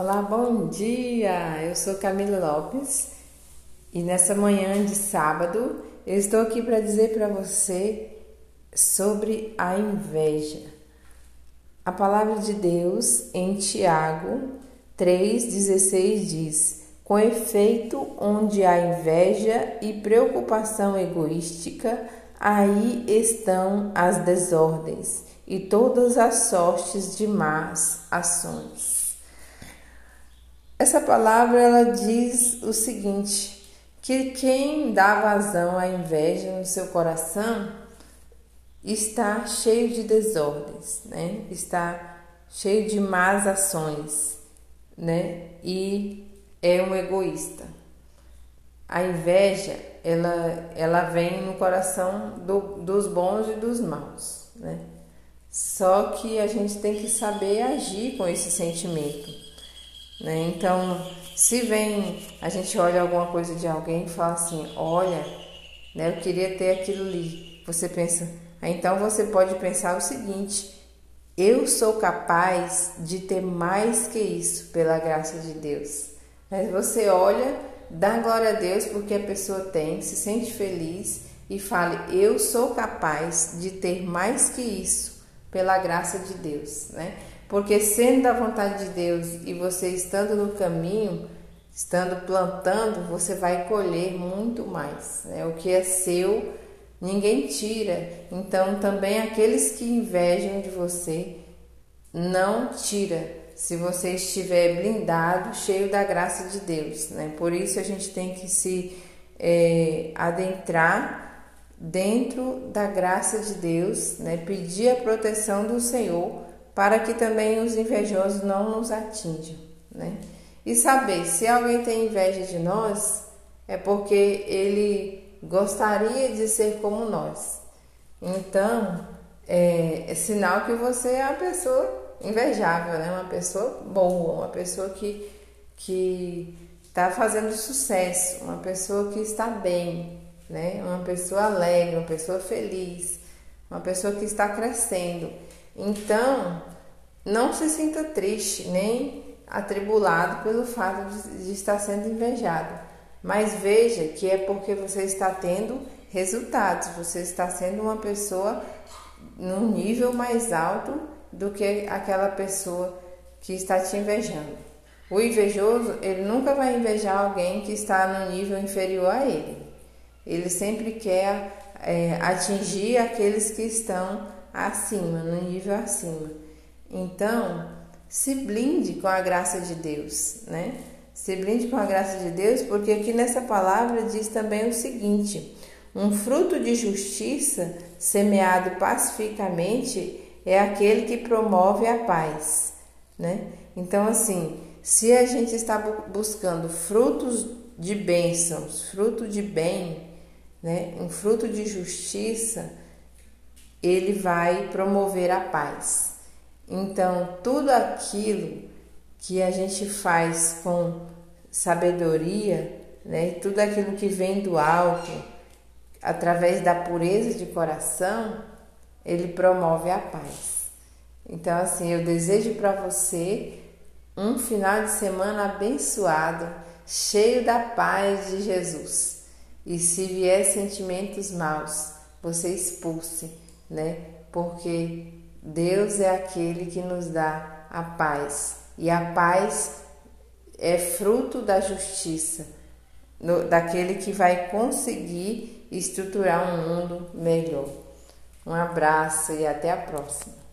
Olá, bom dia! Eu sou Camila Lopes e nessa manhã de sábado eu estou aqui para dizer para você sobre a inveja. A palavra de Deus em Tiago 3,16 diz: Com efeito, onde há inveja e preocupação egoística, aí estão as desordens e todas as sortes de más ações. Essa palavra ela diz o seguinte: que quem dá vazão à inveja no seu coração está cheio de desordens, né? Está cheio de más ações, né? E é um egoísta. A inveja, ela, ela vem no coração do, dos bons e dos maus, né? Só que a gente tem que saber agir com esse sentimento né? Então, se vem, a gente olha alguma coisa de alguém e fala assim, olha, né, eu queria ter aquilo ali. Você pensa, então você pode pensar o seguinte, eu sou capaz de ter mais que isso pela graça de Deus. Mas você olha, dá glória a Deus porque a pessoa tem, se sente feliz e fale, eu sou capaz de ter mais que isso pela graça de Deus, né? Porque sendo da vontade de Deus e você estando no caminho, estando plantando, você vai colher muito mais. Né? O que é seu, ninguém tira. Então também aqueles que invejam de você, não tira. Se você estiver blindado, cheio da graça de Deus. Né? Por isso a gente tem que se é, adentrar dentro da graça de Deus, né? pedir a proteção do Senhor para que também os invejosos não nos atinjam, né? E saber se alguém tem inveja de nós é porque ele gostaria de ser como nós. Então, é, é sinal que você é uma pessoa invejável, né? Uma pessoa boa, uma pessoa que que está fazendo sucesso, uma pessoa que está bem, né? Uma pessoa alegre, uma pessoa feliz, uma pessoa que está crescendo. Então, não se sinta triste nem atribulado pelo fato de, estar sendo invejado, mas veja que é porque você está tendo resultados, você está sendo uma pessoa num nível mais alto do que aquela pessoa que está te invejando. O invejoso, ele nunca vai invejar alguém que está no nível inferior a ele. Ele sempre quer é, atingir aqueles que estão acima, no nível acima. Então, se blinde com a graça de Deus, né? Se blinde com a graça de Deus, porque aqui nessa palavra diz também o seguinte: um fruto de justiça semeado pacificamente é aquele que promove a paz, né? Então, assim, se a gente está buscando frutos de bênçãos, fruto de bem, né? Um fruto de justiça, ele vai promover a paz. Então, tudo aquilo que a gente faz com sabedoria, né, tudo aquilo que vem do alto, através da pureza de coração, ele promove a paz. Então, assim, eu desejo para você um final de semana abençoado, cheio da paz de Jesus. E se vier sentimentos maus, você expulse né? Porque Deus é aquele que nos dá a paz. E a paz é fruto da justiça, no, daquele que vai conseguir estruturar um mundo melhor. Um abraço e até a próxima.